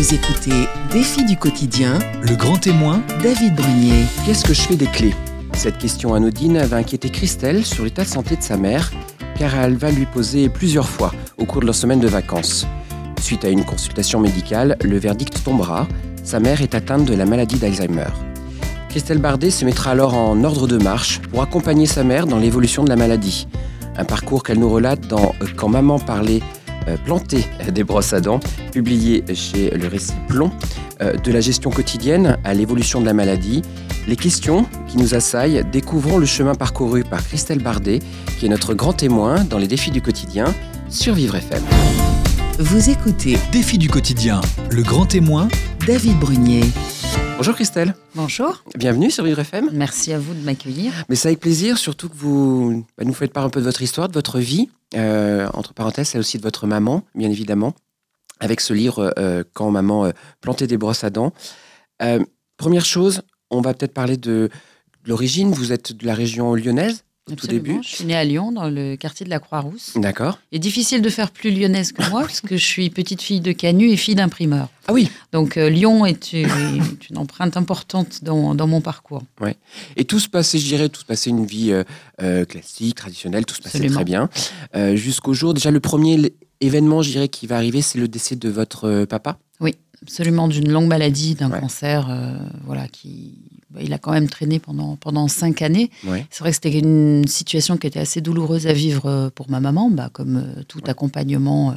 Vous écoutez Défi du quotidien, Le grand témoin, David Brunier. Qu'est-ce que je fais des clés? Cette question anodine va inquiéter Christelle sur l'état de santé de sa mère, car elle va lui poser plusieurs fois au cours de leur semaine de vacances. Suite à une consultation médicale, le verdict tombera. Sa mère est atteinte de la maladie d'Alzheimer. Christelle Bardet se mettra alors en ordre de marche pour accompagner sa mère dans l'évolution de la maladie. Un parcours qu'elle nous relate dans Quand maman parlait planter des brosses à dents, publié chez le récit Plomb, euh, de la gestion quotidienne à l'évolution de la maladie. Les questions qui nous assaillent, découvrons le chemin parcouru par Christelle Bardet, qui est notre grand témoin dans les défis du quotidien sur Vivre FM. Vous écoutez défi du quotidien, le grand témoin, David Brunier. Bonjour Christelle, Bonjour, bienvenue sur Vivre FM. merci à vous de m'accueillir. Mais c'est avec plaisir, surtout que vous bah, nous faites part un peu de votre histoire, de votre vie, euh, entre parenthèses, celle aussi de votre maman, bien évidemment, avec ce livre euh, Quand maman euh, plantait des brosses à dents. Première chose, on va peut-être parler de, de l'origine. Vous êtes de la région lyonnaise, au tout début. Je suis née à Lyon, dans le quartier de la Croix-Rousse. D'accord. Il est difficile de faire plus lyonnaise que moi, parce que je suis petite fille de Canu et fille d'imprimeur. Ah oui, Donc euh, Lyon est une, est une empreinte importante dans, dans mon parcours. et tout se passait, je dirais, tout se passait une vie euh, euh, classique, traditionnelle, tout se passait Absolument. très bien. Euh, Jusqu'au jour, déjà, le premier événement, je dirais, qui va arriver, c'est le décès de votre papa? Absolument d'une longue maladie, d'un Ouais. cancer, euh, voilà, qui, bah, il a quand même traîné pendant, pendant cinq années. Ouais. C'est vrai que c'était une situation qui était assez douloureuse à vivre euh, pour ma maman, bah, comme euh, tout accompagnement euh,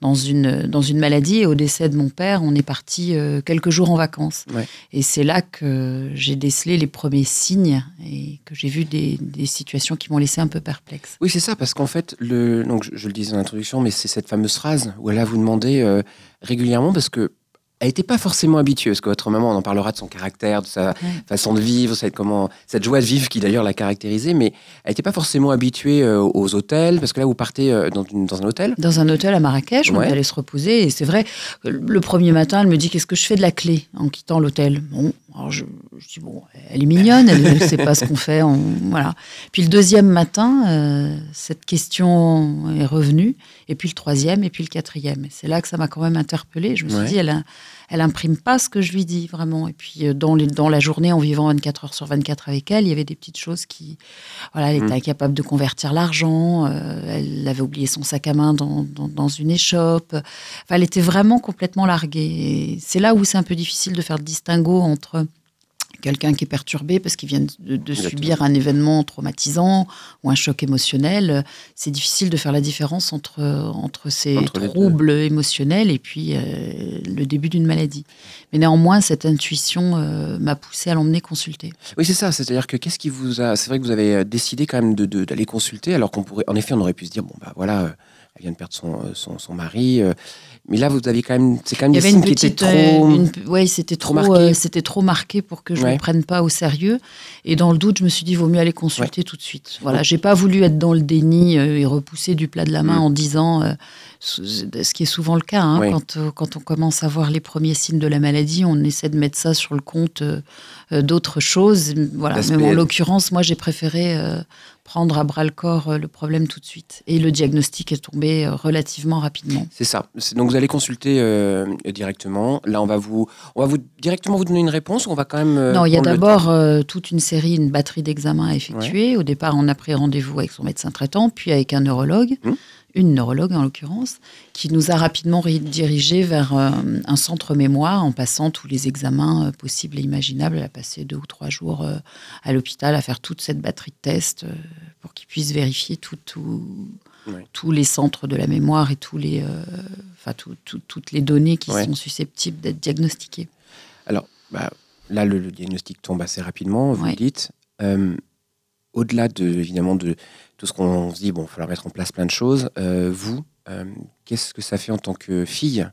dans, une, dans une maladie. Et au décès de mon père, on est parti euh, quelques jours en vacances. Ouais. Et c'est là que j'ai décelé les premiers signes et que j'ai vu des, des situations qui m'ont laissé un peu perplexe. Oui, c'est ça, parce qu'en fait, le, donc je, je le disais en introduction, mais c'est cette fameuse phrase où elle va vous demander euh, régulièrement, parce que elle n'était pas forcément habituée, parce que votre maman, on en parlera de son caractère, de sa façon de vivre, cette, comment, cette joie de vivre qui d'ailleurs l'a caractérisée, mais elle n'était pas forcément habituée euh, aux hôtels, parce que là, vous partez euh, dans, une- dans un hôtel. Dans un hôtel à Marrakech, on Ouais. est allé se reposer. Et c'est vrai, le premier matin, elle me dit Qu'est-ce que je fais de la clé en quittant l'hôtel? Bon, alors je, je dis Bon, elle est mignonne, elle ne sait pas ce qu'on fait. on- voilà. Puis le deuxième matin, euh, cette question est revenue. Et puis le troisième, et puis le quatrième. Et c'est là que ça m'a quand même interpellée. Je me suis Ouais. dit Elle, a- elle imprime pas ce que je lui dis, vraiment. Et puis euh, dans, les, dans la journée, en vivant 24 heures sur 24 avec elle, il y avait des petites choses qui. Voilà, elle était Mm. incapable de convertir l'argent. euh, elle avait oublié son sac à main dans, dans, dans une échoppe. Enfin, elle était vraiment complètement larguée. Et c'est là où c'est un peu difficile de faire le distinguo entre quelqu'un qui est perturbé parce qu'il vient de, de subir un événement traumatisant ou un choc émotionnel. C'est difficile de faire la différence entre, entre ces Entre troubles émotionnels et puis euh, le début d'une maladie. Mais néanmoins, cette intuition euh, m'a poussée à l'emmener consulter. Oui, c'est ça, c'est-à-dire que qu'est-ce qui vous a. C'est vrai que vous avez euh, décidé quand même de- de- d'aller consulter, alors qu'on pourrait. En effet, on aurait pu se dire, bon, bah voilà, euh, elle vient de perdre son, euh, son, son mari. euh, mais là, vous avez quand même. C'est quand même des signes qui étaient euh, trop. une- ouais, c'était trop trop, marqué. euh, c'était trop marqué pour que je ne Ouais. le prenne pas au sérieux. Et dans le doute, je me suis dit, vaut mieux aller consulter tout de suite. Voilà, j'ai pas voulu être dans le déni euh, et repousser du plat de la main Mm. en disant, euh, ce qui est souvent le cas, hein, quand, euh, quand on commence à voir les premiers signes de la maladie, on essaie de mettre ça sur le compte euh, euh, d'autres choses. Voilà, mais en l'occurrence, moi, j'ai préféré prendre à bras le corps le problème tout de suite. Et le diagnostic est tombé relativement rapidement. C'est ça. Donc vous allez consulter euh, directement. Là, on va vous, on va vous directement vous donner une réponse. Ou on va quand même. euh, Non, il y a d'abord euh, toute une série, une batterie d'examens à effectuer. Au départ, on a pris rendez-vous avec son médecin traitant, puis avec un neurologue, Mmh. Une neurologue en l'occurrence, qui nous a rapidement redirigé vers euh, un centre mémoire en passant tous les examens euh, possibles et imaginables. Elle a passé deux ou trois jours euh, à l'hôpital à faire toute cette batterie de tests pour qu'ils puissent vérifier tout, tout- Ouais. tous les centres de la mémoire et tous les, euh, enfin, tout- tout- toutes les données qui sont susceptibles d'être diagnostiquées. Bah, là, le, le diagnostic tombe assez rapidement, vous le dites. Euh, Au-delà de, évidemment, de tout ce qu'on se dit, bon, il va falloir mettre en place plein de choses. euh, vous, euh, qu'est-ce que ça fait en tant que fille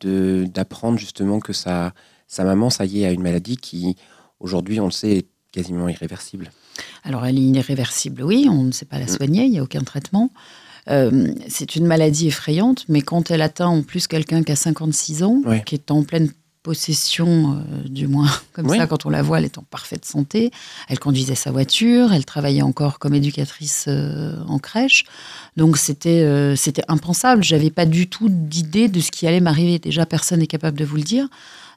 de d'apprendre justement que sa, sa maman, ça y est, a une maladie qui, aujourd'hui, on le sait, est quasiment irréversible? Alors, elle est irréversible, oui, on ne sait pas la soigner, il n'y a aucun traitement. Euh, c'est une maladie effrayante, mais quand elle atteint en plus quelqu'un qui a 56 ans, qui est en pleine possession, euh, du moins comme Oui. ça, quand on la voit, elle est en parfaite santé. Elle conduisait sa voiture, elle travaillait encore comme éducatrice euh, en crèche. Donc c'était euh, c'était impensable. J'avais pas du tout d'idée de ce qui allait m'arriver. Déjà, personne n'est capable de vous le dire.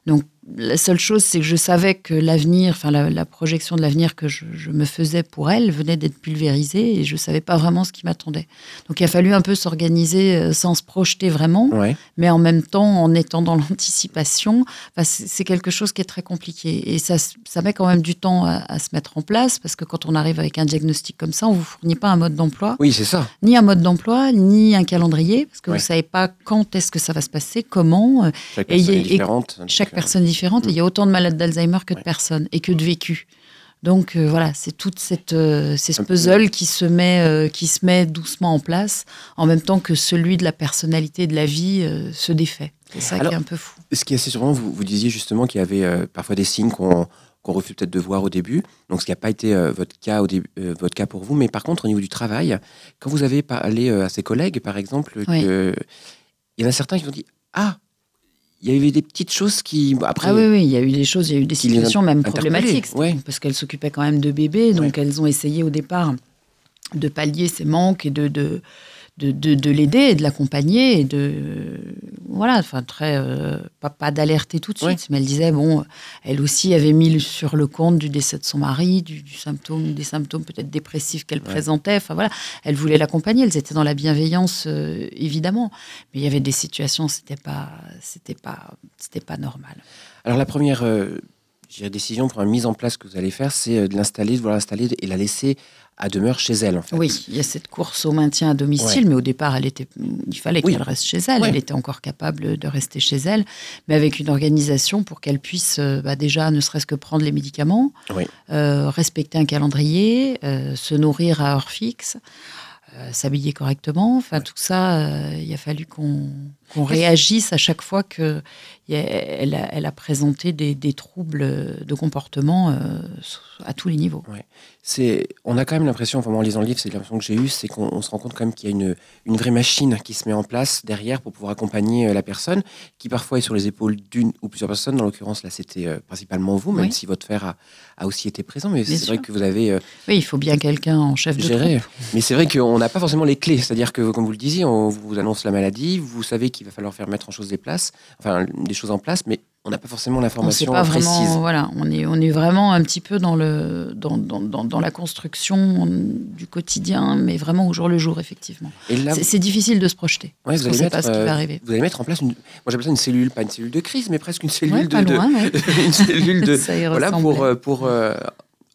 Donc la seule chose, c'est que je savais que l'avenir, enfin la, la projection de l'avenir que je, je me faisais pour elle venait d'être pulvérisée et je savais pas vraiment ce qui m'attendait. Donc il a fallu un peu s'organiser euh, sans se projeter vraiment Ouais. mais en même temps en étant dans l'anticipation. Enfin, c'est quelque chose qui est très compliqué et ça, met quand même du temps à, à se mettre en place parce que quand on arrive avec un diagnostic comme ça, on vous fournit pas un mode d'emploi, Oui, c'est ça. ni un mode d'emploi, ni un calendrier parce que Ouais. vous savez pas quand est-ce que ça va se passer, comment. euh, Chaque Et personne est différente. donc, Chaque euh, personne est et il y a autant de malades d'Alzheimer que de personnes et que de vécus. Donc euh, voilà, c'est toute cette euh, c'est ce puzzle qui se met euh, qui se met doucement en place en même temps que celui de la personnalité et de la vie se défait. C'est ça Alors- qui est un peu fou. Ce qui est assez surprenant, vous, vous disiez justement qu'il y avait parfois des signes qu'on qu'on refuse peut-être de voir au début. Donc, ce qui n'a pas été euh, votre, cas au début, euh, votre cas pour vous. Mais par contre, au niveau du travail, quand vous avez parlé euh, à ses collègues, par exemple, Oui. que- il y en a certains qui ont dit Ah, il y avait des petites choses qui. après, Ah oui, oui, il y a eu des choses, il y a eu des situations même problématiques, ouais. parce qu'elle s'occupait quand même de bébés, donc elles ont essayé au départ de pallier ses manques et de, de, de, de, de l'aider et de l'accompagner et de voilà enfin très euh, pas, pas d'alerter tout de suite mais elle disait bon elle aussi avait mis sur le compte du décès de son mari du, du symptôme des symptômes peut-être dépressifs qu'elle présentait. Enfin voilà. Elle voulait l'accompagner. Elles étaient dans la bienveillance euh, évidemment. Mais il y avait des situations c'était pas c'était pas c'était pas normal. Alors, la première euh, décision pour une mise en place que vous allez faire, c'est de l'installer, de vouloir l'installer et la laisser à demeure chez elle, en fait. Oui, il y a cette course au maintien à domicile, mais au départ, elle était, il fallait Oui. qu'elle reste chez elle. Ouais. Elle était encore capable de rester chez elle, mais avec une organisation pour qu'elle puisse euh, bah, déjà, ne serait-ce que prendre les médicaments, Oui. euh, respecter un calendrier, euh, se nourrir à heure fixe, euh, s'habiller correctement. Enfin, tout ça, il a fallu qu'on qu'on réagisse à chaque fois que y a- elle, a, présenté des, des troubles de comportement euh, à tous les niveaux. c'est, on a quand même l'impression, enfin, en lisant le livre, c'est l'impression que j'ai eue, c'est qu'on on se rend compte quand même qu'il y a une, une vraie machine qui se met en place derrière pour pouvoir accompagner euh, la personne, qui parfois est sur les épaules d'une ou plusieurs personnes. Dans l'occurrence, là, c'était euh, principalement vous, même Oui. si votre frère a, a aussi été présent. Mais c'est vrai que vous avez Oui, il faut bien quelqu'un en chef de troupe. Mais c'est vrai qu'on n'a pas forcément les clés. C'est-à-dire que, comme vous le disiez, on vous annonce la maladie, vous savez qu'il va falloir faire mettre en chose des places, enfin, des choses en place, mais on n'a pas forcément l'information précise. vraiment, voilà, on est, on est vraiment un petit peu dans, le, dans, dans, dans, dans la construction du quotidien, mais vraiment au jour le jour, effectivement. C'est- difficile de se projeter. Ouais, vous allez mettre, pas ce qui euh, va arriver. Vous allez mettre en place une, moi j'appelle ça une cellule, pas une cellule de crise, mais presque une cellule Ouais, de, pas de- loin, ouais. une cellule de, voilà, ressemblait. pour, euh, pour euh,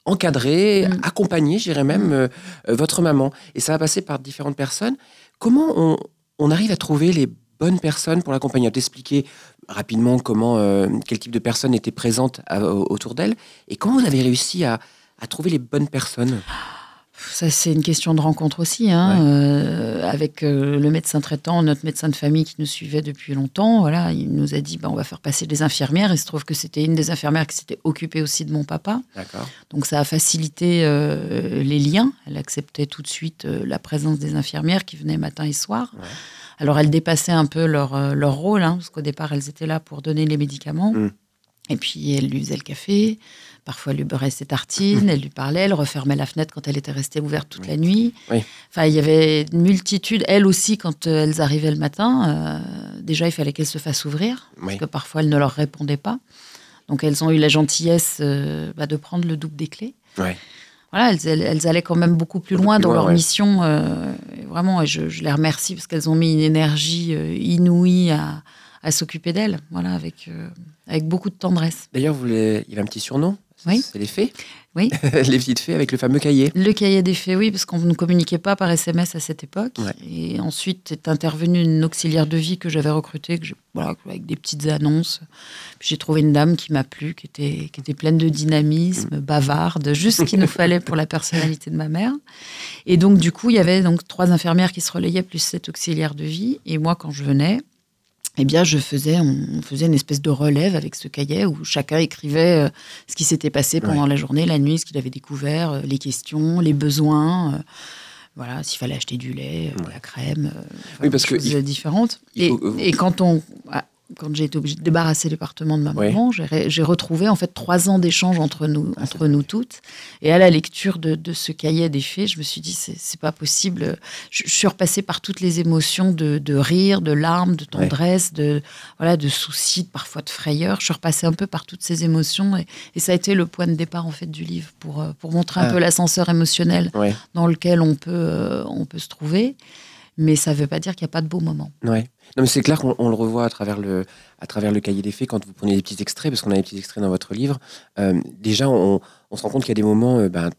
encadrer, Mm. accompagner, je dirais même, euh, euh, votre maman. Et ça va passer par différentes personnes. Comment on, on arrive à trouver les bonnes personnes pour l'accompagner T'expliquer rapidement comment, euh, quel type de personnes étaient présentes à- autour d'elle et comment vous avez réussi à, à trouver les bonnes personnes Ça, c'est une question de rencontre aussi, hein, Ouais. euh, avec euh, le médecin traitant, notre médecin de famille qui nous suivait depuis longtemps. Voilà, il nous a dit, bah, on va faire passer des infirmières. Il se trouve que c'était une des infirmières qui s'était occupée aussi de mon papa. Donc ça a facilité euh, les liens. Elle acceptait tout de suite la présence des infirmières qui venaient matin et soir. Ouais. Alors elles dépassaient un peu leur, euh, leur rôle, hein, parce qu'au départ elles étaient là pour donner les médicaments. Mm. Et puis elle lui faisait le café, parfois elle lui beurrait ses tartines, elle lui parlait, elle refermait la fenêtre quand elle était restée ouverte toute Oui. la nuit. Oui. Enfin, il y avait une multitude. Elles aussi, quand euh, elles arrivaient le matin, euh, déjà il fallait qu'elles se fassent ouvrir Oui. parce que parfois elles ne leur répondaient pas. Donc elles ont eu la gentillesse euh, bah, de prendre le double des clés. Ouais. Voilà, elles, elles- allaient quand même beaucoup plus loin plus dans loin, leur ouais. mission. euh, vraiment, et je, je les remercie parce qu'elles ont mis une énergie euh, inouïe à, à s'occuper d'elles, voilà, avec, euh, avec beaucoup de tendresse. D'ailleurs, il y avait un petit surnom? Oui. C'est les fées? Oui. les petites fées avec le fameux cahier. Le cahier des faits, oui, parce qu'on ne communiquait pas par SMS à cette époque. Ouais. Et ensuite est intervenue une auxiliaire de vie que j'avais recrutée, que j'ai- voilà, avec des petites annonces. Puis j'ai trouvé une dame qui m'a plu, qui était, qui était pleine de dynamisme, bavarde, juste ce qu'il nous fallait pour la personnalité de ma mère. Et donc, du coup, il y avait donc trois infirmières qui se relayaient, plus cette auxiliaire de vie. Et moi, quand je venais, eh bien, je faisais, on faisait une espèce de relève avec ce cahier où chacun écrivait euh, ce qui s'était passé pendant la journée, la nuit, ce qu'il avait découvert, euh, les questions, les besoins. euh, voilà, s'il fallait acheter du lait, de la crème, Oui, parce que choses il- différentes. il Et, faut- et quand on, quand j'ai été obligée de débarrasser l'appartement de ma maman, j'ai retrouvé en fait trois ans d'échange entre nous, Ah, entre nous toutes. Et à la lecture de, de ce cahier des faits, je me suis dit, c'est pas possible. Je, je suis repassée par toutes les émotions de, de rire, de larmes, de tendresse, de, voilà, de soucis, parfois de frayeur. Je suis repassée un peu par toutes ces émotions. Et, et ça a été le point de départ en fait du livre pour, euh, pour montrer un Ah. peu l'ascenseur émotionnel dans lequel on peut, euh, on peut se trouver. Mais ça ne veut pas dire qu'il n'y a pas de beaux moments. ouais. Non, mais c'est clair qu'on on le revoit à travers le, à travers le cahier des faits quand vous prenez des petits extraits, parce qu'on a des petits extraits dans votre livre. Euh, déjà, on, on se rend compte qu'il y a des moments, euh, ben,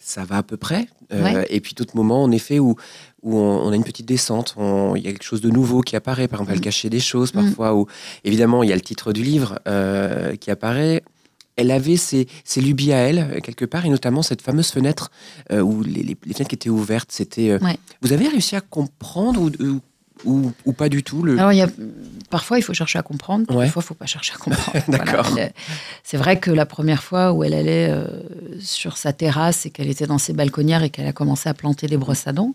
ça va à peu près. Euh, Ouais. Et puis d'autres moments, en effet, où, où on, on a une petite descente, il y a quelque chose de nouveau qui apparaît. Par exemple, elle Mm. cachait des choses Mm. parfois. Où, évidemment, il y a le titre du livre euh, qui apparaît. Elle avait ses, ses lubies à elle, euh, quelque part, et notamment cette fameuse fenêtre euh, où les, les- les fenêtres qui étaient ouvertes. C'était. euh, Ouais. Vous avez réussi à comprendre ou, ou, ou- ou pas du tout le... Alors, y a, parfois, il faut chercher à comprendre, parfois, il ne faut pas chercher à comprendre. D'accord. Voilà. Elle- C'est vrai que la première fois où elle allait euh, sur sa terrasse et qu'elle était dans ses balconnières et qu'elle a commencé à planter des brosses à dents,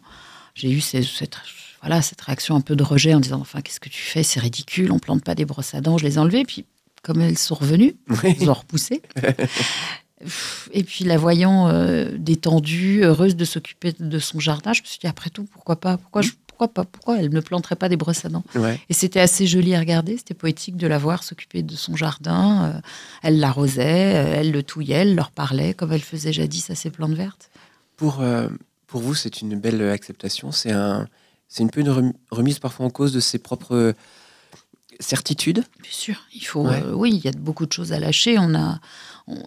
j'ai eu cette, voilà, cette réaction un peu de rejet en disant Enfin, qu'est-ce que tu fais? C'est ridicule, on plante pas des brosses à dents. Je les ai enlevées, puis comme elles sont revenues, Oui. ils ont repoussé. Et puis la voyant euh, détendue, heureuse de s'occuper de son jardin, je me suis dit après tout, pourquoi pas Pourquoi, je- pourquoi pas Pourquoi elle ne planterait pas des brosses à dents? Ouais. Et c'était assez joli à regarder, c'était poétique de la voir s'occuper de son jardin. euh, elle l'arrosait, euh, elle le touillait, elle leur parlait comme elle faisait jadis à ses plantes vertes. Pour, euh, pour vous, c'est une belle acceptation. C'est un, c'est une peu une rem- remise parfois en cause de ses propres certitudes. Bien sûr, il faut. Ouais. euh, oui, il y a beaucoup de choses à lâcher. On a,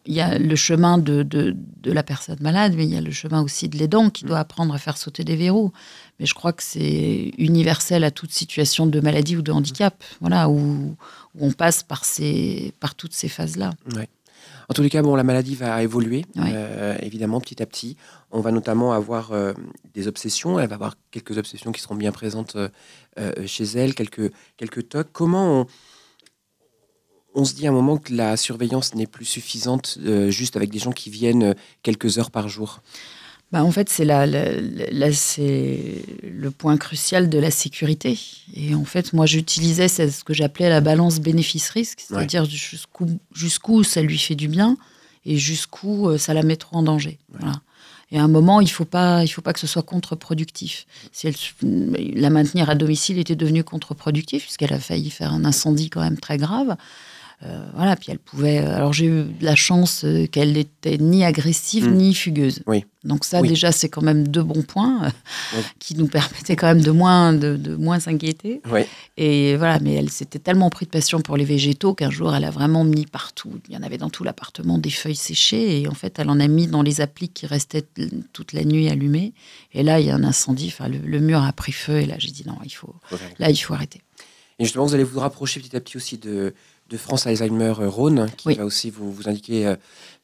il y a le chemin de, de, de la personne malade, mais il y a le chemin aussi de l'aidant qui doit apprendre à faire sauter des verrous. Mais je crois que c'est universel à toute situation de maladie ou de handicap, voilà, où, où on passe par ces, par toutes ces phases-là. En tous les cas, bon, la maladie va évoluer, euh, évidemment, petit à petit. On va notamment avoir euh, des obsessions. Elle va avoir quelques obsessions qui seront bien présentes euh, chez elle, quelques, quelques tocs. Comment on, on se dit à un moment que la surveillance n'est plus suffisante, juste avec des gens qui viennent quelques heures par jour? Bah, en fait, c'est la, la- le point crucial de la sécurité. Et en fait, moi, j'utilisais ce que j'appelais la balance bénéfice-risque, c'est-à-dire jusqu'où, jusqu'où ça lui fait du bien et jusqu'où euh, ça la met trop en danger. Voilà. Et à un moment, il ne faut, pas- il faut pas que ce soit contre-productif. Si la maintenir à domicile était devenu contre-productif, puisqu'elle a failli faire un incendie quand même très grave. Euh, voilà, puis elle pouvait. Alors j'ai eu la chance euh, qu'elle n'était ni agressive Mm. ni fugueuse. Oui. Donc ça Oui. déjà c'est quand même deux bons points euh, Oui. qui nous permettaient quand même de moins de, de moins s'inquiéter. Et voilà, mais elle s'était tellement pris de passion pour les végétaux qu'un jour elle a vraiment mis partout. Il y en avait dans tout l'appartement des feuilles séchées et en fait elle en a mis dans les appliques qui restaient toute la nuit allumées. Et là il y a un incendie. Enfin le, le mur a pris feu et là j'ai dit non il faut là il faut arrêter. Et justement, vous allez vous rapprocher petit à petit aussi de, de France Alzheimer euh, Rhône, qui Oui. va aussi vous, vous indiquer euh,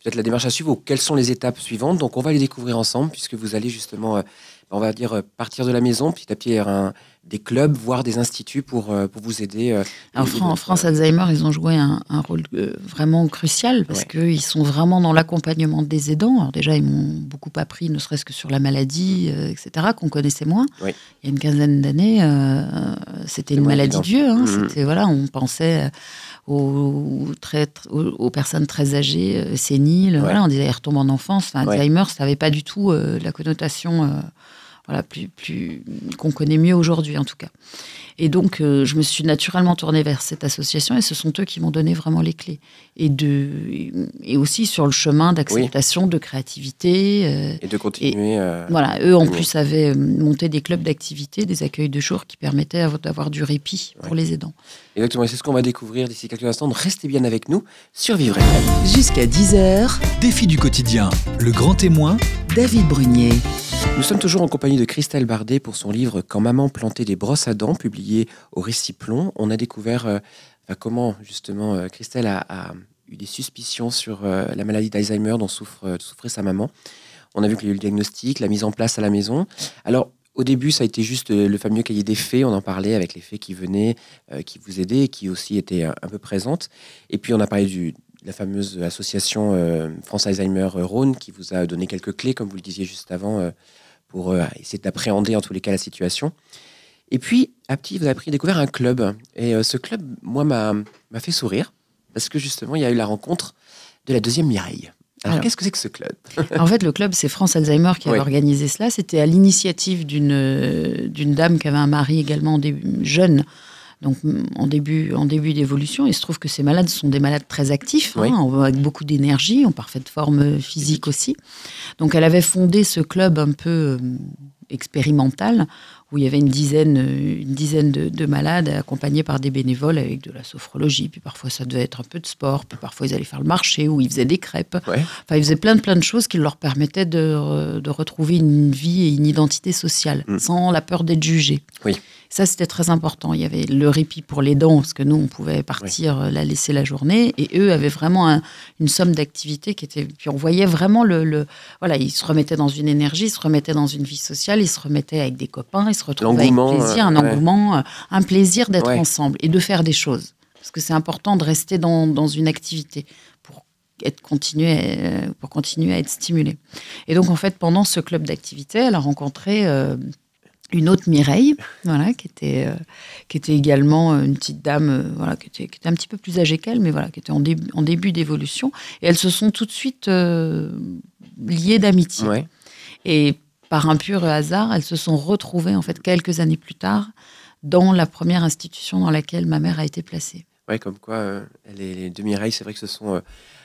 peut-être la démarche à suivre ou quelles sont les étapes suivantes. Donc, on va les découvrir ensemble, puisque vous allez justement, euh, on va dire, euh, partir de la maison, petit à petit, vers un- des clubs, voire des instituts pour, euh, pour vous aider. euh, Fran- votre- France Alzheimer, ils ont joué un, un rôle vraiment crucial parce Ouais. qu'ils sont vraiment dans l'accompagnement des aidants. Alors déjà, ils m'ont beaucoup appris, ne serait-ce que sur la maladie, euh, etc., qu'on connaissait moins. Il y a une quinzaine d'années, euh, c'était une maladie vieux. hein. C'était voilà, on pensait aux, très, tr- aux, aux personnes très âgées, séniles. Voilà, on disait, elles retombent en enfance. Alzheimer, ça n'avait pas du tout euh, la connotation. Voilà, plus, plus qu'on connaît mieux aujourd'hui en tout cas. Et donc, euh, je me suis naturellement tournée vers cette association et ce sont eux qui m'ont donné vraiment les clés. Et, de, et aussi sur le chemin d'acceptation, de créativité. euh, Et de continuer. euh, voilà, eux en plus avaient monté des clubs d'activité, des accueils de jour qui permettaient d'avoir du répit pour les aidants. Exactement. Et c'est ce qu'on va découvrir d'ici quelques instants. Donc, restez bien avec nous sur Vivre FM. Jusqu'à 10h, Défi du quotidien, le grand témoin, David Brunier. Nous sommes toujours en compagnie de Christelle Bardet pour son livre Quand maman plantait des brosses à dents, publié au Réciplon. On a découvert euh, comment, justement, euh, Christelle a, a eu des suspicions sur euh, la maladie d'Alzheimer dont souffre, euh, souffrait sa maman. On a vu qu'il y a eu le diagnostic, la mise en place à la maison. Alors, au début, ça a été juste euh, le fameux cahier des faits. On en parlait avec les faits qui venaient, euh, qui vous aidaient, qui aussi étaient euh, un peu présentes. Et puis, on a parlé de la fameuse association France Alzheimer Rhône qui vous a donné quelques clés, comme vous le disiez juste avant, pour essayer d'appréhender en tous les cas la situation. Et puis, à petit, vous avez découvert un club. Et ce club, moi, m'a fait sourire. Parce que justement, il y a eu la rencontre de la deuxième Mireille. Alors, Alors. qu'est-ce que c'est que ce club En fait, le club, c'est France Alzheimer qui avait Oui. organisé cela. C'était à l'initiative d'une euh, d'une dame qui avait un mari également jeune, donc mm, en début, en début d'évolution. Il se trouve que ces malades sont des malades très actifs, Oui. hein, avec beaucoup d'énergie, en parfaite forme physique aussi. Donc, elle avait fondé ce club un peu euh, expérimental où il y avait une dizaine, euh, une dizaine de, de malades accompagnés par des bénévoles avec de la sophrologie. Puis parfois, ça devait être un peu de sport. Puis parfois, ils allaient faire le marché ou ils faisaient des crêpes. Ouais. Enfin, ils faisaient plein de, plein de choses qui leur permettaient de, re- de retrouver une vie et une identité sociale Mm. sans la peur d'être jugé. Oui. Ça, c'était très important. Il y avait le répit pour les dents, parce que nous, on pouvait partir, euh, la laisser la journée. Et eux avaient vraiment un- une somme d'activités qui était. Puis on voyait vraiment le, le- Voilà, ils se remettaient dans une énergie, ils se remettaient dans une vie sociale, ils se remettaient avec des copains, ils se avec plaisir, euh, un ouais. engouement, euh, un plaisir d'être Ouais. ensemble et de faire des choses. Parce que c'est important de rester dans, dans une activité pour être continué, euh, pour continuer à être stimulé. Et donc, en fait, pendant ce club d'activité, elle a rencontré euh, une autre Mireille, voilà, qui était, euh, qui était également euh, une petite dame, euh, voilà, qui était, qui était un petit peu plus âgée qu'elle, mais voilà, qui était en début, en début d'évolution. Et elles se sont tout de suite euh, liées d'amitié. Ouais. Et par un pur hasard, elles se sont retrouvées, en fait, quelques années plus tard, dans la première institution dans laquelle ma mère a été placée. Ouais, comme quoi, euh, les, Mireilles, c'est vrai que se sont euh,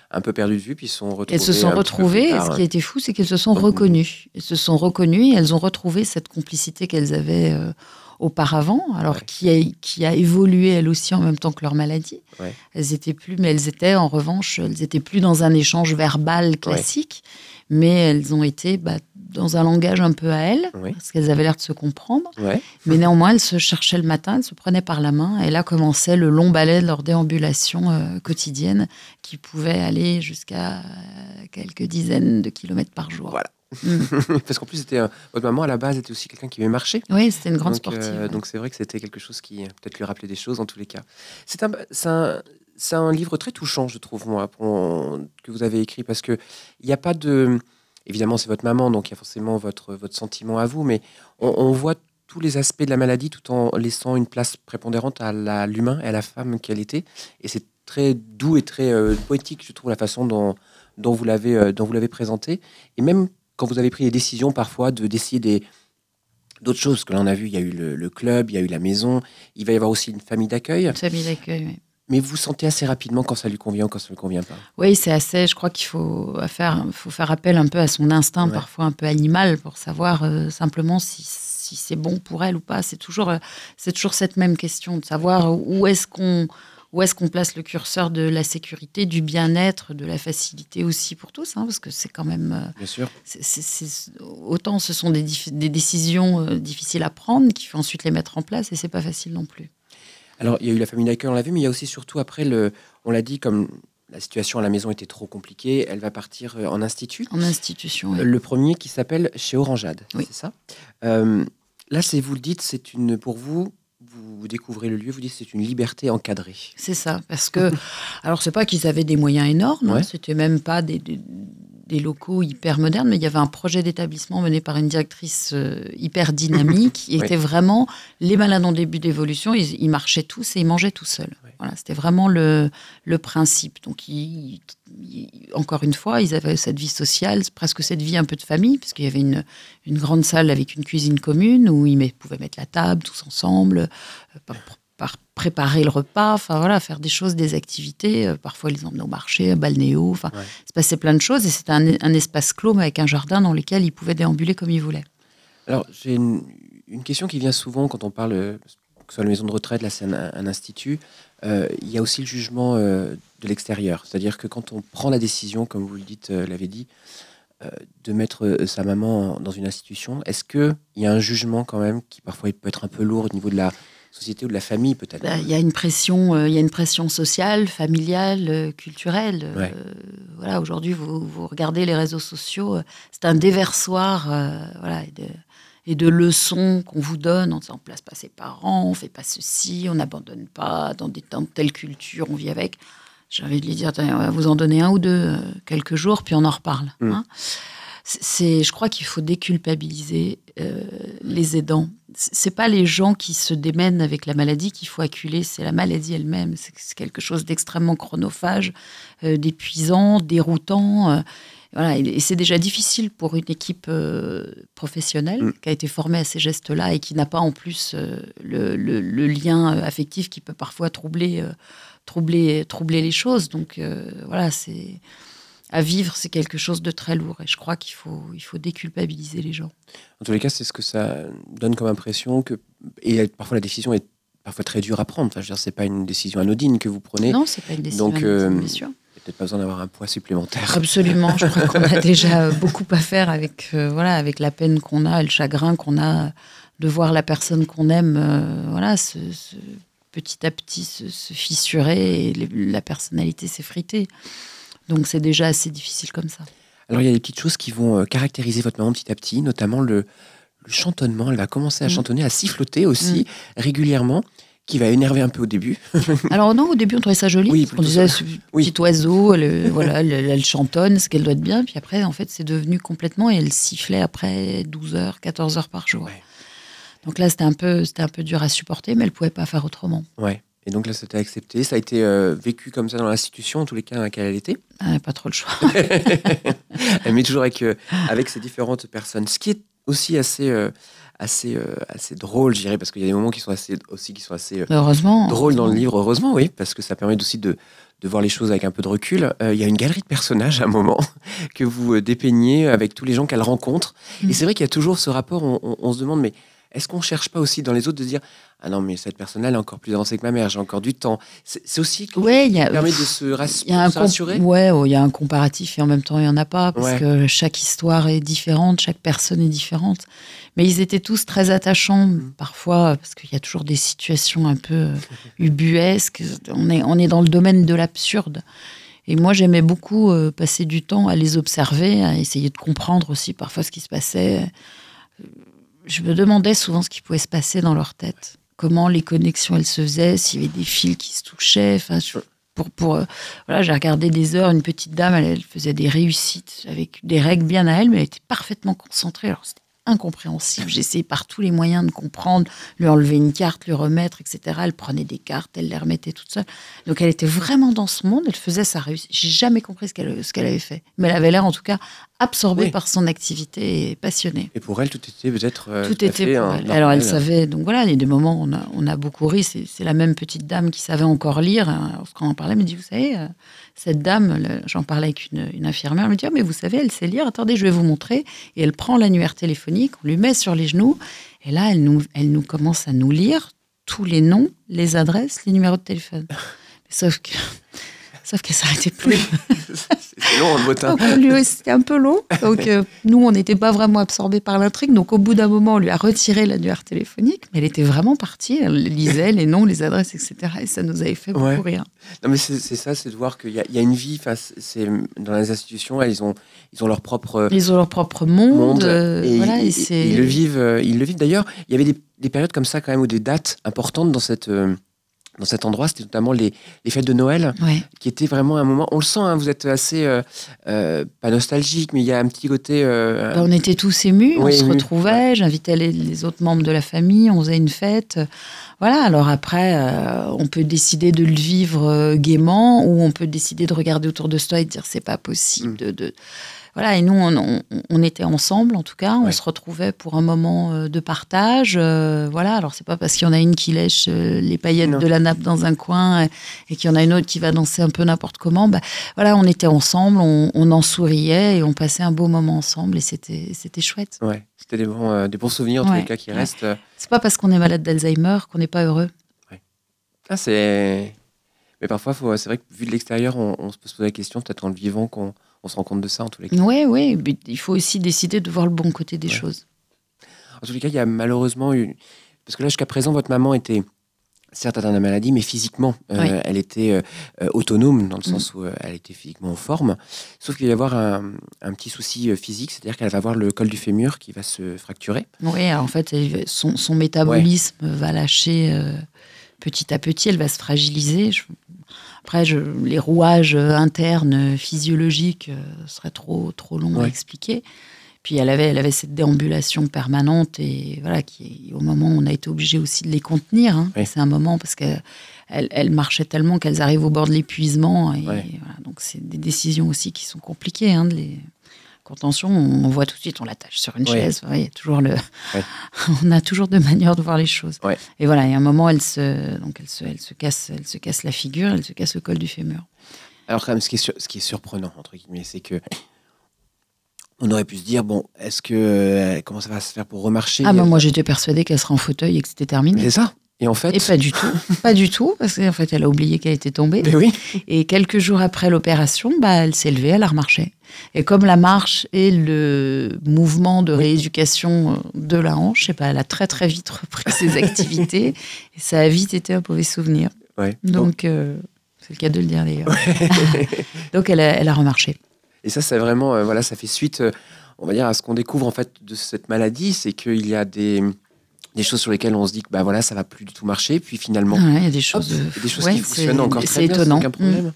un peu perdues de vue, puis se sont retrouvées. Elles se sont retrouvées, et ce qui a été fou, c'est qu'elles se sont reconnues. Elles se sont reconnues et elles ont retrouvé cette complicité qu'elles avaient euh, auparavant, alors Ouais. qui, a, qui a évolué elle aussi en même temps que leur maladie. Ouais. Elles étaient plus, mais elles étaient en revanche, elles étaient plus dans un échange verbal classique, mais elles ont été bah, dans un langage un peu à elles, Oui. parce qu'elles avaient l'air de se comprendre. Ouais. Mais néanmoins, elles se cherchaient le matin, elles se prenaient par la main, et là commençait le long balai de leur déambulation euh, quotidienne, qui pouvait aller jusqu'à euh, quelques dizaines de kilomètres par jour. Voilà. Mm. Parce qu'en plus, c'était, euh, votre maman, à la base, était aussi quelqu'un qui aimait marcher. Oui, c'était une grande donc, sportive. euh, ouais. donc c'est vrai que c'était quelque chose qui peut-être lui rappelait des choses en tous les cas. C'est un, c'est un, c'est un livre très touchant, je trouve, moi, que vous avez écrit, parce que il n'y a pas de... Évidemment, c'est votre maman, donc il y a forcément votre, votre sentiment à vous, mais on, voit tous les aspects de la maladie tout en laissant une place prépondérante à l'humain et à la femme qu'elle était. Et c'est très doux et très euh, poétique, je trouve, la façon dont, dont vous l'avez euh, dont vous l'avez présenté. Et même quand vous avez pris les décisions parfois de des d'autres choses que l'on a vu, il y a eu le, le club, il y a eu la maison, il va y avoir aussi une famille d'accueil. Famille d'accueil, oui. Mais vous sentez assez rapidement quand ça lui convient ou quand ça ne lui convient pas? Oui, c'est assez. Je crois qu'il faut faire, faut faire appel un peu à son instinct, Ouais. parfois un peu animal, pour savoir euh, simplement si, si c'est bon pour elle ou pas. C'est toujours, euh, c'est toujours cette même question de savoir où est-ce qu'on où est-ce qu'on place le curseur de la sécurité, du bien-être, de la facilité aussi pour tous, hein, parce que c'est quand même euh, Bien sûr. autant ce sont des, décisions difficiles à prendre qu'il faut ensuite les mettre en place et c'est pas facile non plus. Alors, il y a eu la famille d'accueil, on l'a vu, mais il y a aussi surtout après, le, on l'a dit, comme la situation à la maison était trop compliquée, elle va partir euh, en institut. En institution, oui. Le premier qui s'appelle chez Orangeade, Oui. c'est ça? Euh, Là, c'est vous le dites, c'est une pour vous. Vous découvrez le lieu, vous dites c'est une liberté encadrée. C'est ça, parce que, alors c'est pas qu'ils avaient des moyens énormes, hein, c'était même pas des, des- des locaux hyper modernes, mais il y avait un projet d'établissement mené par une directrice euh, hyper dynamique, qui était vraiment les malades en début d'évolution, ils, ils marchaient tous et ils mangeaient tout seuls. Voilà, c'était vraiment le, le principe. Donc, ils- ils- encore une fois, ils avaient cette vie sociale, presque cette vie un peu de famille, parce qu'il y avait une, une grande salle avec une cuisine commune où ils met- pouvaient mettre la table tous ensemble, euh, par- par- préparer le repas, enfin voilà, faire des choses, des activités. Euh, Parfois, ils les emmenaient au marché, à balnéo, enfin, Ouais. il se passait plein de choses et c'était un, un espace clos mais avec un jardin dans lequel ils pouvaient déambuler comme ils voulaient. Alors, j'ai une, une question qui vient souvent quand on parle, euh, que ce soit la maison de retraite, là c'est un, un institut, euh, il y a aussi le jugement de l'extérieur. C'est-à-dire que quand on prend la décision, comme vous le dites, l'avez dit, de mettre sa maman dans une institution, est-ce qu'il y a un jugement quand même qui parfois il peut être un peu lourd au niveau de la société ou de la famille peut-être Bah, Il y a une pression, euh, il y a une pression sociale, familiale, euh, culturelle. Euh, Ouais. voilà, aujourd'hui, vous, vous regardez les réseaux sociaux, c'est un déversoir, voilà, et de, et de leçons qu'on vous donne on place pas ses parents, on fait pas ceci, on n'abandonne pas dans, des, dans telle culture, on vit avec. J'ai envie de lui dire, on va vous en donner un ou deux, quelques jours, puis on en reparle. Mm. hein. C'est, je crois qu'il faut déculpabiliser euh, les aidants. C'est pas les gens qui se démènent avec la maladie qu'il faut acculer, c'est la maladie elle-même. C'est quelque chose d'extrêmement chronophage, euh, d'épuisant, déroutant. euh, voilà, et c'est déjà difficile pour une équipe professionnelle Mm. qui a été formée à ces gestes-là et qui n'a pas en plus le, le- le lien affectif qui peut parfois troubler, troubler, troubler les choses. Donc voilà, c'est à vivre, c'est quelque chose de très lourd. Et je crois qu'il faut, il faut déculpabiliser les gens. En tous les cas, c'est ce que ça donne comme impression que et parfois la décision est parfois très dure à prendre. Enfin, je veux dire, c'est pas une décision anodine que vous prenez. Non, c'est pas une décision. Donc, anodine, euh, bien sûr. Il y a peut-être pas besoin d'avoir un poids supplémentaire. Absolument, je crois qu'on a déjà beaucoup à faire avec, euh, voilà, avec la peine qu'on a et le chagrin qu'on a de voir la personne qu'on aime euh, voilà, se, se- petit à petit se, se fissurer et les- la personnalité s'effriter. Donc c'est déjà assez difficile comme ça. Alors, il y a des petites choses qui vont euh, caractériser votre maman petit à petit, notamment le, le chantonnement. Elle va commencer à Mm. chantonner, à siffloter aussi régulièrement, qui va énerver un peu au début. Alors non, au début on trouvait ça joli, Oui, plutôt disait ce Oui. petit oiseau, elle, voilà, elle, elle chantonne, ce qu'elle doit être bien, puis après en fait c'est devenu complètement et elle sifflait après 12 heures, 14 heures par jour. Ouais. Donc là c'était un peu, c'était un peu dur à supporter, mais elle pouvait pas faire autrement. Ouais. Et donc là, c'était accepté. Ça a été euh, vécu comme ça dans l'institution, en tous les cas dans laquelle elle était. Ah, pas trop le choix. elle met toujours avec, euh, avec ces différentes personnes. Ce qui est aussi assez, euh, assez, euh, assez drôle, je dirais, parce qu'il y a des moments qui sont assez, aussi qui sont assez Heureusement. drôles dans le livre, heureusement, oui, parce que ça permet aussi de, de voir les choses avec un peu de recul. Il y a une galerie de personnages à un moment que vous dépeignez avec tous les gens qu'elle rencontre. Mm. Et c'est vrai qu'il y a toujours ce rapport, on, on- on se demande, mais est-ce qu'on cherche pas aussi dans les autres de dire Ah non, mais cette personne-là, elle est encore plus avancée que ma mère, j'ai encore du temps. C'est aussi Ouais, y qui a. permet de se, rass- Il y a un se rassurer. ouais, oh, il y a un comparatif et en même temps il y en a pas parce Ouais. que chaque histoire est différente, chaque personne est différente. Mais ils étaient tous très attachants Mm. parfois parce qu'il y a toujours des situations un peu euh, ubuesques. On est on est dans le domaine de l'absurde. Et moi j'aimais beaucoup euh, passer du temps à les observer, à essayer de comprendre aussi parfois ce qui se passait. Je me demandais souvent ce qui pouvait se passer dans leur tête, comment les connexions elles se faisaient, s'il y avait des fils qui se touchaient. Enfin, pour, pour, euh, voilà, j'ai regardé des heures, une petite dame, elle, elle faisait des réussites avec des règles bien à elle, mais elle était parfaitement concentrée. Alors c'était incompréhensible. Essayé par tous les moyens de comprendre, lui enlever une carte, lui remettre, etc. Elle prenait des cartes, elle les remettait toute seule. Donc elle était vraiment dans ce monde, elle faisait sa réussite. J'ai jamais compris ce qu'elle ce qu'elle avait fait, mais elle avait l'air en tout cas absorbée Oui. par son activité et passionnée. Et pour elle, tout était peut-être. euh, Tout était fait, pour hein, elle. Alors elle savait, donc voilà, il y a des moments où on a, on a beaucoup ri. C'est la même petite dame qui savait encore lire. hein. Lorsqu'on en parlait, elle me dit, vous savez, euh, cette dame, j'en parlais avec une, une infirmière, elle me dit, Ah, mais vous savez, elle sait lire. Attendez, je vais vous montrer. Et elle prend l'annuaire téléphonique, on lui met sur les genoux, et là, elle nous, elle nous commence à nous lire tous les noms, les adresses, les numéros de téléphone. Sauf que, sauf qu'elle s'arrêtait plus. C'est long, le botin. C'était un peu long. Donc, euh, nous, on n'était pas vraiment absorbés par l'intrigue. Donc, au bout d'un moment, on lui a retiré l'annuaire téléphonique. Mais elle était vraiment partie. Elle lisait les noms, les adresses, etc. Et ça nous avait fait beaucoup Ouais. rire. Non, mais c'est ça, c'est de voir qu'il y, y a une vie. c'est- dans les institutions, elles, ils ont, ils ont leur propre Ils ont leur propre monde. monde. euh, et voilà, ils, et c'est- ils le vivent. euh, Ils le vivent. D'ailleurs, il y avait des, des périodes comme ça quand même, ou des dates importantes dans cette. euh, dans cet endroit, c'était notamment les, les fêtes de Noël, Ouais. qui étaient vraiment un moment. On le sent, hein, vous êtes assez euh, euh, pas nostalgique, mais il y a un petit côté. euh, Ben, on était tous émus, on se retrouvait, j'invitais les, les autres membres de la famille, on faisait une fête. Voilà, alors après, on peut décider de le vivre gaiement ou on peut décider de regarder autour de soi et de dire c'est pas possible. Mm. De, de- Voilà, et nous, on, on- on était ensemble, en tout cas, on Ouais. se retrouvait pour un moment euh, de partage. euh, voilà, alors c'est pas parce qu'il y en a une qui lèche euh, les paillettes Non. de la nappe dans un coin et, et qu'il y en a une autre qui va danser un peu n'importe comment. Bah, voilà, on était ensemble, on, on en souriait et on passait un beau moment ensemble et c'était chouette. ouais, c'était des bons, euh, des bons souvenirs, en tous Ouais, les cas, qui ouais. restent. euh, C'est pas parce qu'on est malade d'Alzheimer qu'on n'est pas heureux. Ah, c'est. Mais parfois, faut- c'est vrai que vu de l'extérieur, on, on se peut se poser la question, peut-être en le vivant, qu'on on se rend compte de ça en tous les cas. Oui, oui, mais il faut aussi décider de voir le bon côté des Ouais. choses. En tous les cas, il y a malheureusement eu. Parce que là, jusqu'à présent, votre maman était certes atteinte de la maladie, mais physiquement, euh, Oui. elle était euh, euh, autonome, dans le Mm. sens où euh, elle était physiquement en forme. Sauf qu'il va y avoir un, un petit souci physique, c'est-à-dire qu'elle va avoir le col du fémur qui va se fracturer. Oui, en fait, son, son métabolisme va lâcher petit à petit, elle va se fragiliser. Je- Après, je- les rouages euh, internes euh, physiologiques euh, seraient trop, trop longs à expliquer. Puis elle avait, elle avait cette déambulation permanente et voilà, qui, au moment où on a été obligé aussi de les contenir, hein. Oui. c'est un moment parce qu'elles elles, elles marchaient tellement qu'elles arrivent au bord de l'épuisement. Et voilà, donc c'est des décisions aussi qui sont compliquées. Hein, de les... Contention, on voit tout de suite, on l'attache sur une chaise. Ouais, il y a toujours le... On a toujours deux manières de voir les choses. Et voilà, il y a un moment, elle se, donc elle se, elle se casse, elle se casse la figure, elle se casse le col du fémur. Alors, quand même, ce qui est, sur- ce qui est surprenant, entre guillemets, c'est que. On aurait pu se dire, bon, est-ce que. euh, comment ça va se faire pour remarcher? Ah, bah, moi j'étais persuadée qu'elle serait en fauteuil et que c'était terminé. C'est ça Et en fait. Et pas du tout, pas du tout, parce qu'en fait elle a oublié qu'elle était tombée. Mais oui. Et quelques jours après l'opération, bah, elle s'est levée, elle a remarché. Et comme la marche est le mouvement de rééducation euh, de la hanche, je sais pas, elle a très très vite repris ses activités et ça a vite été un mauvais souvenir. Ouais. Donc euh, c'est le cas de le dire d'ailleurs. Donc elle a, elle a remarché. Et ça, c'est vraiment, euh, voilà, ça fait suite, euh, on va dire, à ce qu'on découvre en fait de cette maladie, c'est qu'il y a des, des choses sur lesquelles on se dit que bah voilà, ça va plus du tout marcher, puis finalement, Ouais, Il y a des choses, des ouais, qui fonctionnent encore très C'est bien, sans étonnant. aucun problème.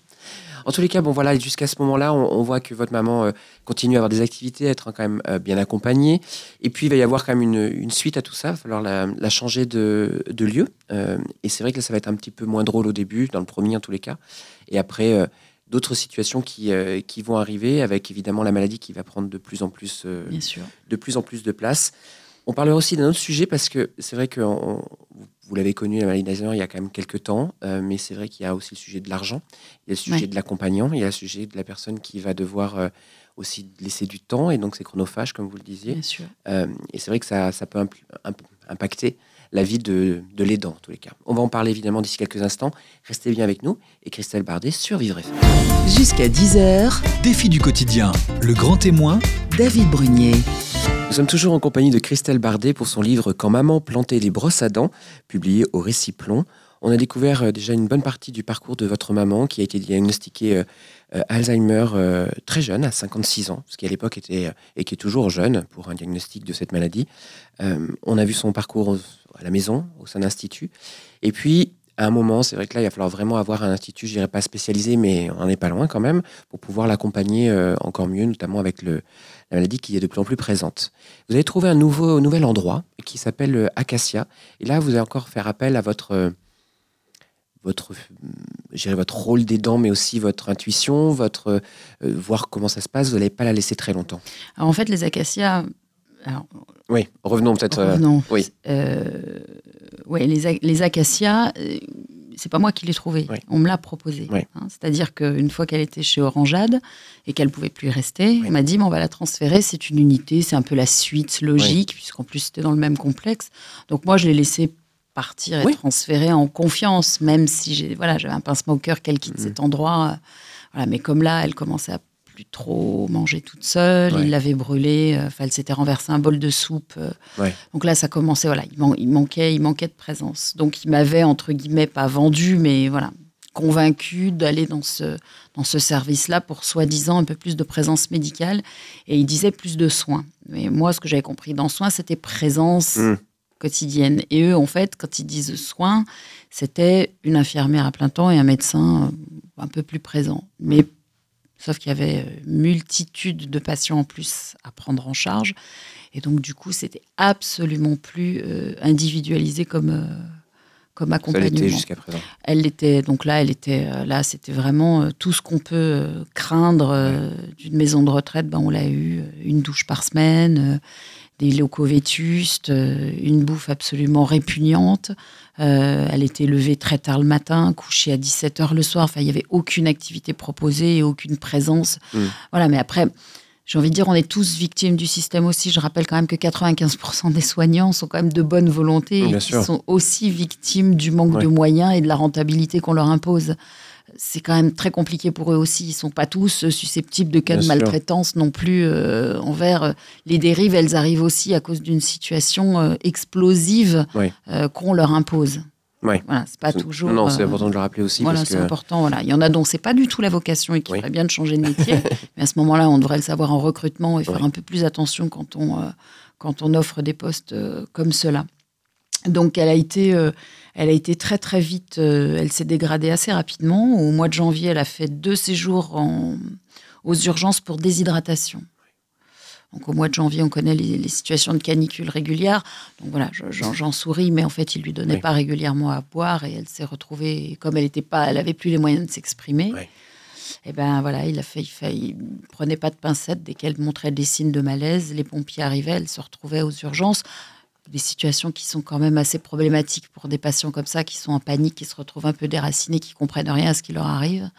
En tous les cas, bon voilà, jusqu'à ce moment-là, on, on voit que votre maman euh, continue à avoir des activités, à être quand même euh, bien accompagnée. Et puis, il va y avoir quand même une, une suite à tout ça. Il va falloir la, la changer de, de lieu. Euh, et c'est vrai que là, ça va être un petit peu moins drôle au début, dans le premier en tous les cas. Et après, euh, d'autres situations qui, euh, qui vont arriver, avec évidemment la maladie qui va prendre de plus en plus, euh, Bien sûr. de plus en plus de place. On parlera aussi d'un autre sujet parce que c'est vrai que on- vous- l'avez connu, la maladie d'Alzheimer, il y a quand même quelques temps, euh, mais c'est vrai qu'il y a aussi le sujet de l'argent, il y a le sujet Ouais. de l'accompagnant, il y a le sujet de la personne qui va devoir euh, aussi laisser du temps, et donc c'est chronophage, comme vous le disiez. Bien sûr. Euh, et c'est vrai que ça, ça peut imp- impacter la vie de, de l'aidant, en tous les cas. On va en parler évidemment d'ici quelques instants. Restez bien avec nous et Christelle Bardet sur Vivre. Jusqu'à 10h, Défi du quotidien, le grand témoin, David Brunier. Nous sommes toujours en compagnie de Christelle Bardet pour son livre Quand maman plantait les brosses à dents, publié au Réciplon. On a découvert euh, déjà une bonne partie du parcours de votre maman qui a été diagnostiquée euh, euh, Alzheimer très jeune, à 56 ans, ce qui à l'époque était et qui est toujours jeune pour un diagnostic de cette maladie. On a vu son parcours à la maison, au sein d'institut. Et puis, à un moment, c'est vrai que là, il va falloir vraiment avoir un institut, je dirais pas spécialisé, mais on n'en est pas loin quand même, pour pouvoir l'accompagner encore mieux, notamment avec le, la maladie qui est de plus en plus présente. Vous avez trouvé un nouveau, nouvel endroit qui s'appelle euh, Acacia. Et là, vous allez encore faire appel à votre, euh, votre, euh, dirais votre rôle d'aidant, mais aussi votre intuition, votre, euh, voir comment ça se passe. Vous n'allez pas la laisser très longtemps. Alors en fait, les acacias. Alors, Oui, revenons peut-être. euh, non. oui. ouais, les, les acacias, euh, c'est pas moi qui l'ai trouvé. Oui. On me l'a proposé. Oui. hein. C'est-à-dire qu'une fois qu'elle était chez Orangeade et qu'elle pouvait plus y rester, on m'a dit on va la transférer. C'est une unité, c'est un peu la suite logique, puisqu'en plus c'était dans le même complexe. Donc moi, je l'ai laissé partir et Oui. transférer en confiance, même si j'ai voilà, j'avais un pincement au cœur qu'elle quitte Mhm. cet endroit. Voilà, mais comme là, elle commençait à plus trop manger toute seule, Ouais. il l'avait brûlée, euh, enfin, elle s'était renversée un bol de soupe. euh, Ouais. donc là, ça commençait, voilà, il, man- il manquait, il manquait de présence. Donc il m'avait entre guillemets pas vendu, mais voilà, convaincu d'aller dans ce dans ce service-là pour soi-disant un peu plus de présence médicale. Et il disait plus de soins. Mais moi, ce que j'avais compris dans soins, c'était présence Mm. quotidienne. Et eux, en fait, quand ils disent soins, c'était une infirmière à plein temps et un médecin euh, un peu plus présent. Mais sauf qu'il y avait euh, multitude de patients en plus à prendre en charge. Et donc, du coup, c'était absolument plus euh, individualisé comme, euh, comme accompagnement. l'était jusqu'à présent. Elle était donc là, elle était euh, là, c'était vraiment euh, tout ce qu'on peut craindre d'une maison de retraite. Ben on l'a eu, une douche par semaine, des locaux vétustes, euh, une bouffe absolument répugnante. Euh, elle était levée très tard le matin, couchée à 17 h le soir. Enfin, il y avait aucune activité proposée et aucune présence. Mm. Voilà, mais après. J'ai envie de dire, on est tous victimes du système aussi. Je rappelle quand même que 95% des soignants sont quand même de bonne volonté Bien et qui sont aussi victimes du manque Ouais. de moyens et de la rentabilité qu'on leur impose. C'est quand même très compliqué pour eux aussi. Ils sont pas tous susceptibles de cas Bien de sûr. maltraitance non plus euh, envers euh, les dérives. Elles arrivent aussi à cause d'une situation euh, explosive euh, qu'on leur impose. Voilà, c'est pas toujours. Non, c'est euh, important de le rappeler aussi. voilà, c'est que... important. Voilà. Il y en a dont c'est pas du tout la vocation et qui Oui. ferait bien de changer de métier. mais à ce moment-là, on devrait le savoir en recrutement et faire Oui. un peu plus attention quand on, euh, quand on offre des postes euh, comme cela. Donc, elle a été, euh, elle a été très très vite. euh, elle s'est dégradée assez rapidement. Au mois de janvier, elle a fait deux séjours en- aux urgences pour déshydratation. Donc au mois de janvier, on connaît les, les situations de canicule régulières. Donc voilà, je- j'en souris, mais en fait, il lui donnait Oui. pas régulièrement à boire et elle s'est retrouvée, comme elle était pas, elle avait plus les moyens de s'exprimer. Oui. Et ben voilà, il a fait, il prenait pas de pincettes dès qu'elle montrait des signes de malaise. Les pompiers arrivaient, elle se retrouvait aux urgences. Des situations qui sont quand même assez problématiques pour des patients comme ça, qui sont en panique, qui se retrouvent un peu déracinés, qui comprennent rien à ce qui leur arrive.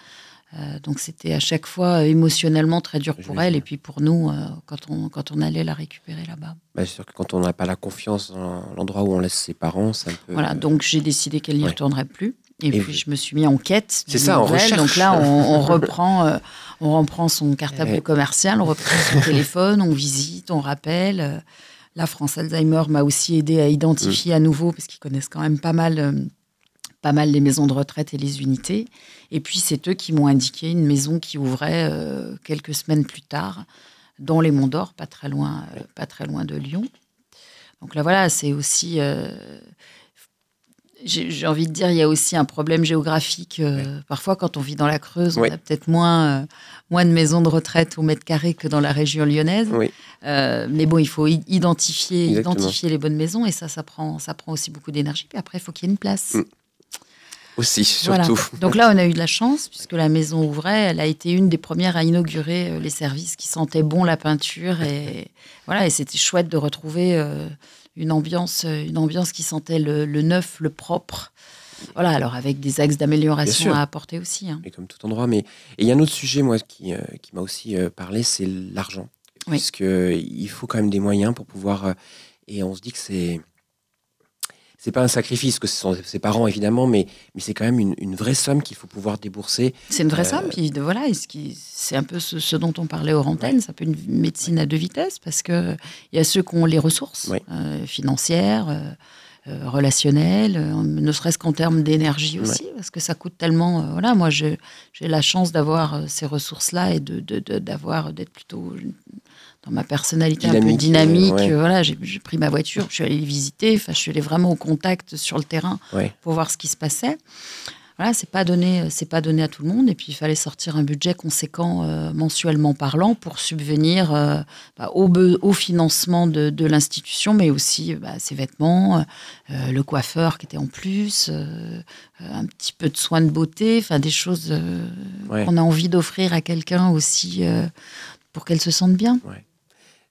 Euh, donc c'était à chaque fois euh, émotionnellement très dur pour elle et puis pour nous euh, quand, on, quand on allait la récupérer là-bas. Bah, c'est sûr que quand on n'a pas la confiance dans l'endroit où on laisse ses parents, c'est un peu. Voilà, donc j'ai décidé qu'elle n'y ouais. retournerait plus. Et, Et puis vous- je me suis mis en quête. C'est ça, nouvelles. recherche. Donc là, on, on reprend, on reprend son cartable commercial, on reprend son téléphone, on visite, on rappelle. La France Alzheimer m'a aussi aidé à identifier à nouveau, parce qu'ils connaissent quand même pas mal, euh, pas mal les maisons de retraite et les unités. Et puis c'est eux qui m'ont indiqué une maison qui ouvrait euh, quelques semaines plus tard dans les Monts d'Or, pas très loin, euh, pas très loin de Lyon. Donc là voilà, c'est aussi j'ai envie de dire, il y a aussi un problème géographique. euh, Parfois, quand on vit dans la Creuse, on a peut-être moins, euh, moins de maisons de retraite au mètre carré que dans la région lyonnaise. Oui. Euh, mais bon, il faut identifier, Exactement. identifier les bonnes maisons et ça, ça prend, ça prend aussi beaucoup d'énergie. Puis après, il faut qu'il y ait une place. Mm. Aussi, Voilà. surtout. Donc là, on a eu de la chance puisque la maison ouvrait. Elle a été une des premières à inaugurer les services qui sentaient bon la peinture et voilà. Et c'était chouette de retrouver une ambiance, euh, une ambiance qui sentait le, le neuf, le propre. Voilà. Alors avec des axes d'amélioration à apporter aussi. hein. Mais comme tout endroit. Mais et il y a un autre sujet, moi, qui, euh, qui m'a aussi euh, parlé, c'est l'argent. Oui. Puisque il faut quand même des moyens pour pouvoir. euh, et on se dit que c'est. C'est pas un sacrifice que ce sont ses parents, évidemment, mais, mais c'est quand même une, une vraie somme qu'il faut pouvoir débourser. C'est une vraie Euh, somme. Puis voilà, c'est un peu ce, ce dont on parlait aux antennes. C'est un peu une médecine à deux vitesses parce que il y a ceux qui ont les ressources Ouais. euh, financières, euh, euh, relationnelles, ne serait-ce qu'en termes d'énergie aussi, parce que ça coûte tellement. voilà, moi, j'ai la chance d'avoir ces ressources-là et de, de- de- d'avoir d'être plutôt dans ma personnalité un peu Dynamique, euh, ouais. euh, Voilà, j'ai pris ma voiture, je suis allée les visiter. Enfin, je suis allée vraiment au contact sur le terrain Ouais. pour voir ce qui se passait. Voilà, c'est pas donné, c'est pas donné à tout le monde. Et puis il fallait sortir un budget conséquent euh, mensuellement parlant pour subvenir euh, bah, au, financement de, de l'institution, mais aussi bah, ses vêtements, euh, le coiffeur qui était en plus, un petit peu de soins de beauté, enfin des choses Ouais. qu'on a envie d'offrir à quelqu'un aussi pour qu'elle se sente bien.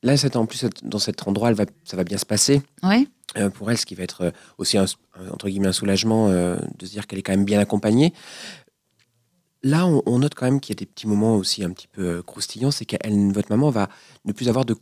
Là, en plus, dans cet endroit, elle va, ça va bien se passer. Ouais. euh, pour elle, ce qui va être euh, aussi un, entre guillemets un soulagement euh, de se dire qu'elle est quand même bien accompagnée. Là, on, on note quand même qu'il y a des petits moments aussi un petit peu croustillants, c'est qu'elle, votre maman va ne plus avoir de,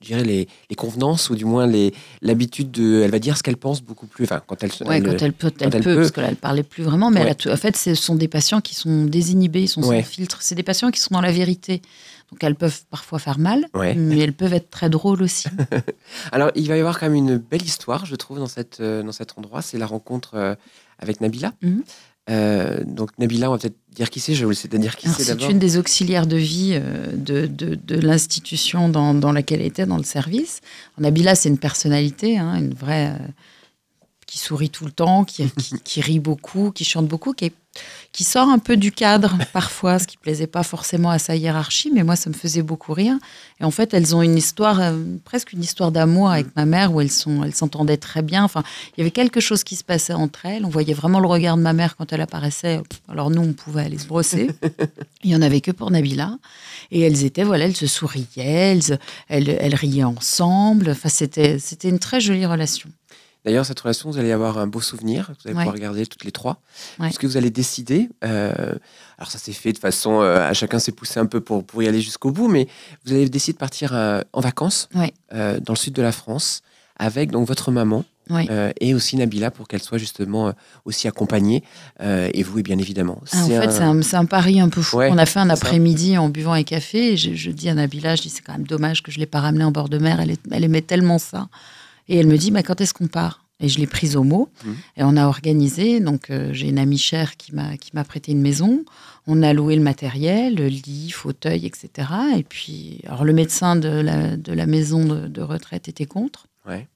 dirais les, les convenances ou du moins les l'habitude de, elle va dire ce qu'elle pense beaucoup plus. Enfin, quand elle, se- Ouais, elle- quand elle peut, elle elle peut, peut. parce que là, elle parlait plus vraiment. Mais elle Ouais. a tout- en fait, ce sont des patients qui sont désinhibés, ils sont Ouais. sans filtre. C'est des patients qui sont dans la vérité. Donc, elles peuvent parfois faire mal, Ouais. mais elles peuvent être très drôles aussi. Alors, il va y avoir quand même une belle histoire, je trouve, dans, cette, euh, dans cet endroit. C'est la rencontre euh, avec Nabila. Mhm. Euh, donc, Nabila, on va peut-être dire qui c'est. Je vais vous laisser dire qui c'est C'est une des auxiliaires de vie de, de, de l'institution dans, dans laquelle elle était, dans le service. Nabila, c'est une personnalité, hein, une vraie. euh, qui sourit tout le temps, qui, qui, qui rit beaucoup, qui chante beaucoup, qui, est- qui sort un peu du cadre parfois, ce qui plaisait pas forcément à sa hiérarchie, mais moi, ça me faisait beaucoup rire. Et en fait, elles ont une histoire, euh, presque une histoire d'amour avec ma mère, où elles sont, elles s'entendaient très bien. Enfin, il y avait quelque chose qui se passait entre elles. On voyait vraiment le regard de ma mère quand elle apparaissait. Alors nous, on pouvait aller se brosser. Il y en avait que pour Nabila. Et elles étaient, voilà, elles se souriaient, elles, elles, elles riaient ensemble. Enfin, c'était, c'était une très jolie relation. D'ailleurs, cette relation, vous allez avoir un beau souvenir. Vous allez Ouais. pouvoir regarder toutes les trois. Ouais. Parce que vous allez décider. euh, alors, ça s'est fait de façon. euh, à chacun s'est poussé un peu pour, pour y aller jusqu'au bout. Mais vous avez décidé de partir euh, en vacances Ouais. dans le sud de la France avec donc votre maman et aussi Nabila pour qu'elle soit justement aussi accompagnée. et vous, et bien évidemment. Ah, en fait, un- c'est un, pari un peu fou. On a fait un après-midi en buvant un café. Et je, je dis à Nabila, je dis, c'est quand même dommage que je ne l'ai pas ramenée en bord de mer. Elle, est- elle aimait tellement ça. Et elle me dit, mais quand est-ce qu'on part? Et je l'ai prise au mot. Mhm. Et on a organisé. Donc, euh, j'ai une amie chère qui m'a qui m'a prêté une maison. On a loué le matériel, le lit, fauteuil, etc. Et puis, alors le médecin de la, de la maison de, de retraite était contre. Ouais.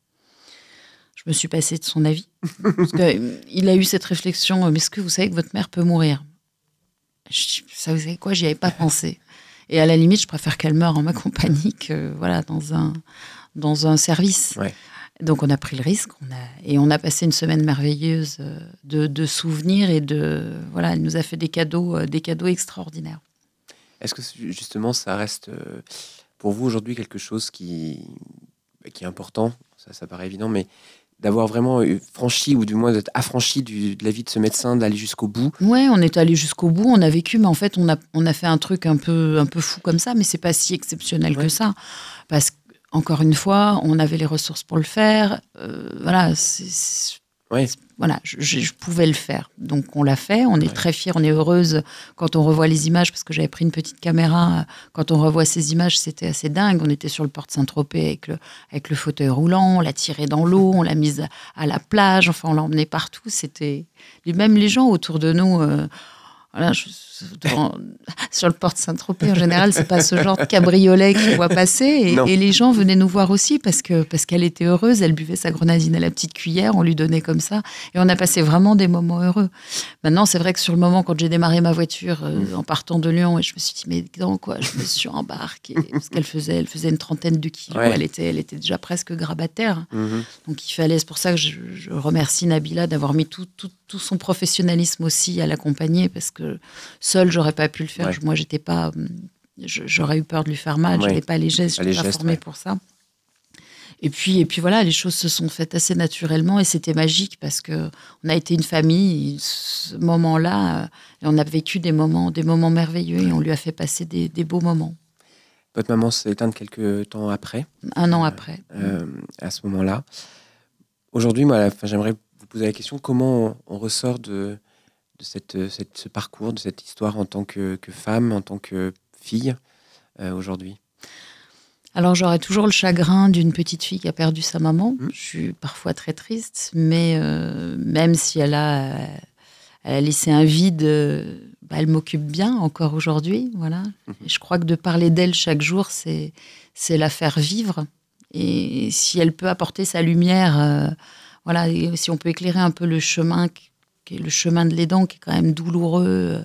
Je me suis passée de son avis. Parce que, euh, il a eu cette réflexion, euh, mais est-ce que vous savez que votre mère peut mourir? Je Ça, vous savez quoi? J'y avais pas pensé. Et à la limite, je préfère qu'elle meure en ma compagnie que voilà, dans, un, dans un service. Ouais. Donc on a pris le risque on a, et on a passé une semaine merveilleuse euh, de, de, souvenirs et de voilà, elle nous a fait des cadeaux, euh, des cadeaux extraordinaires. Est-ce que justement ça reste euh, pour vous aujourd'hui quelque chose qui, qui est important? Ça, ça paraît évident, mais d'avoir vraiment franchi ou du moins d'être affranchi du, de la vie de ce médecin, d'aller jusqu'au bout? Ouais, on est allé jusqu'au bout, on a vécu, mais en fait on a, on a fait un truc un peu, un peu fou comme ça, mais c'est pas si exceptionnel ouais. que ça, parce que encore une fois, on avait les ressources pour le faire. Euh, voilà, voilà, je, je, pouvais le faire. Donc on l'a fait. On est ouais. très fiers, on est heureuse quand on revoit les images parce que j'avais pris une petite caméra. Quand on revoit ces images, c'était assez dingue. On était sur le port de Saint-Tropez avec le, avec le fauteuil roulant. On l'a tiré dans l'eau, on l'a mise à la plage. Enfin, on l'a emmené partout. C'était même les gens autour de nous. Euh, voilà, je, sur le port de Saint-Tropez, en général, c'est pas ce genre de cabriolet qu'on voit passer. Et, et, les gens venaient nous voir aussi parce que parce qu'elle était heureuse. Elle buvait sa grenadine à la petite cuillère, on lui donnait comme ça. Et on a passé vraiment des moments heureux. Maintenant, c'est vrai que sur le moment, quand j'ai démarré ma voiture euh, en partant de Lyon, et je me suis dit, mais dans quoi Je me suis embarquée? Parce qu'elle faisait, elle faisait une trentaine de kilos. Ouais. Elle, était, elle était déjà presque grabataire. Mm -hmm. Donc il fallait, c'est pour ça que je, je remercie Nabila d'avoir mis tout, tout, tout son professionnalisme aussi à l'accompagner parce que seule, j'aurais pas pu le faire. Ouais. Moi, j'étais pas. J'aurais eu peur de lui faire mal. Ouais. Je pas les gestes. Je n'étais pas formée ouais. pour ça. Et puis, et puis voilà, les choses se sont faites assez naturellement et c'était magique parce que on a été une famille. Ce moment-là, euh, on a vécu des moments, des moments merveilleux et on lui a fait passer des, des beaux moments. Votre maman s'est éteinte quelques temps après? Un an après. Euh, à ce moment-là. Aujourd'hui, moi, j'aimerais vous poser la question comment on, on ressort de, de cette, cette, ce parcours, de cette histoire en tant que, que femme, en tant que fille euh, aujourd'hui? Alors j'aurais toujours le chagrin d'une petite fille qui a perdu sa maman. Mmh. Je suis parfois très triste, mais euh, même si elle a, elle a laissé un vide, euh, bah, elle m'occupe bien encore aujourd'hui. Voilà. Mmh. Je crois que de parler d'elle chaque jour, c'est c'est la faire vivre. Et si elle peut apporter sa lumière, voilà, si on peut éclairer un peu le chemin qui est le chemin de l'aidant, qui est quand même douloureux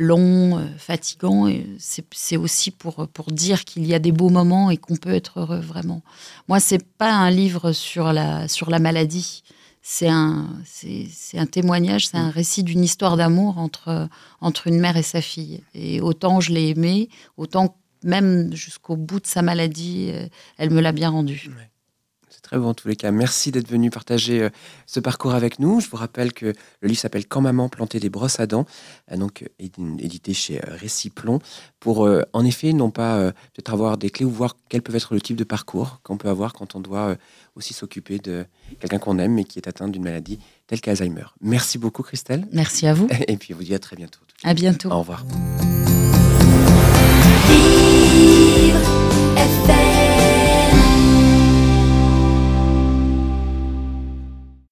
long, euh, fatigant. C'est aussi pour, pour dire qu'il y a des beaux moments et qu'on peut être heureux vraiment. Moi, c'est pas un livre sur la, sur la maladie. C'est un, un témoignage, c'est un récit d'une histoire d'amour entre, entre une mère et sa fille. Et autant je l'ai aimée, autant même jusqu'au bout de sa maladie, euh, elle me l'a bien rendu. Ouais très beau en tous les cas. Merci d'être venu partager euh, ce parcours avec nous. Je vous rappelle que le livre s'appelle Quand maman plantait des brosses à dents, euh, donc euh, édité chez Réciplon, pour en effet non pas peut-être avoir des clés ou voir quel peut être le type de parcours qu'on peut avoir quand on doit aussi s'occuper de quelqu'un qu'on aime mais qui est atteint d'une maladie telle qu'Alzheimer. Merci beaucoup Christelle. Merci à vous. Et puis je vous dis à très bientôt. À bientôt. Au revoir.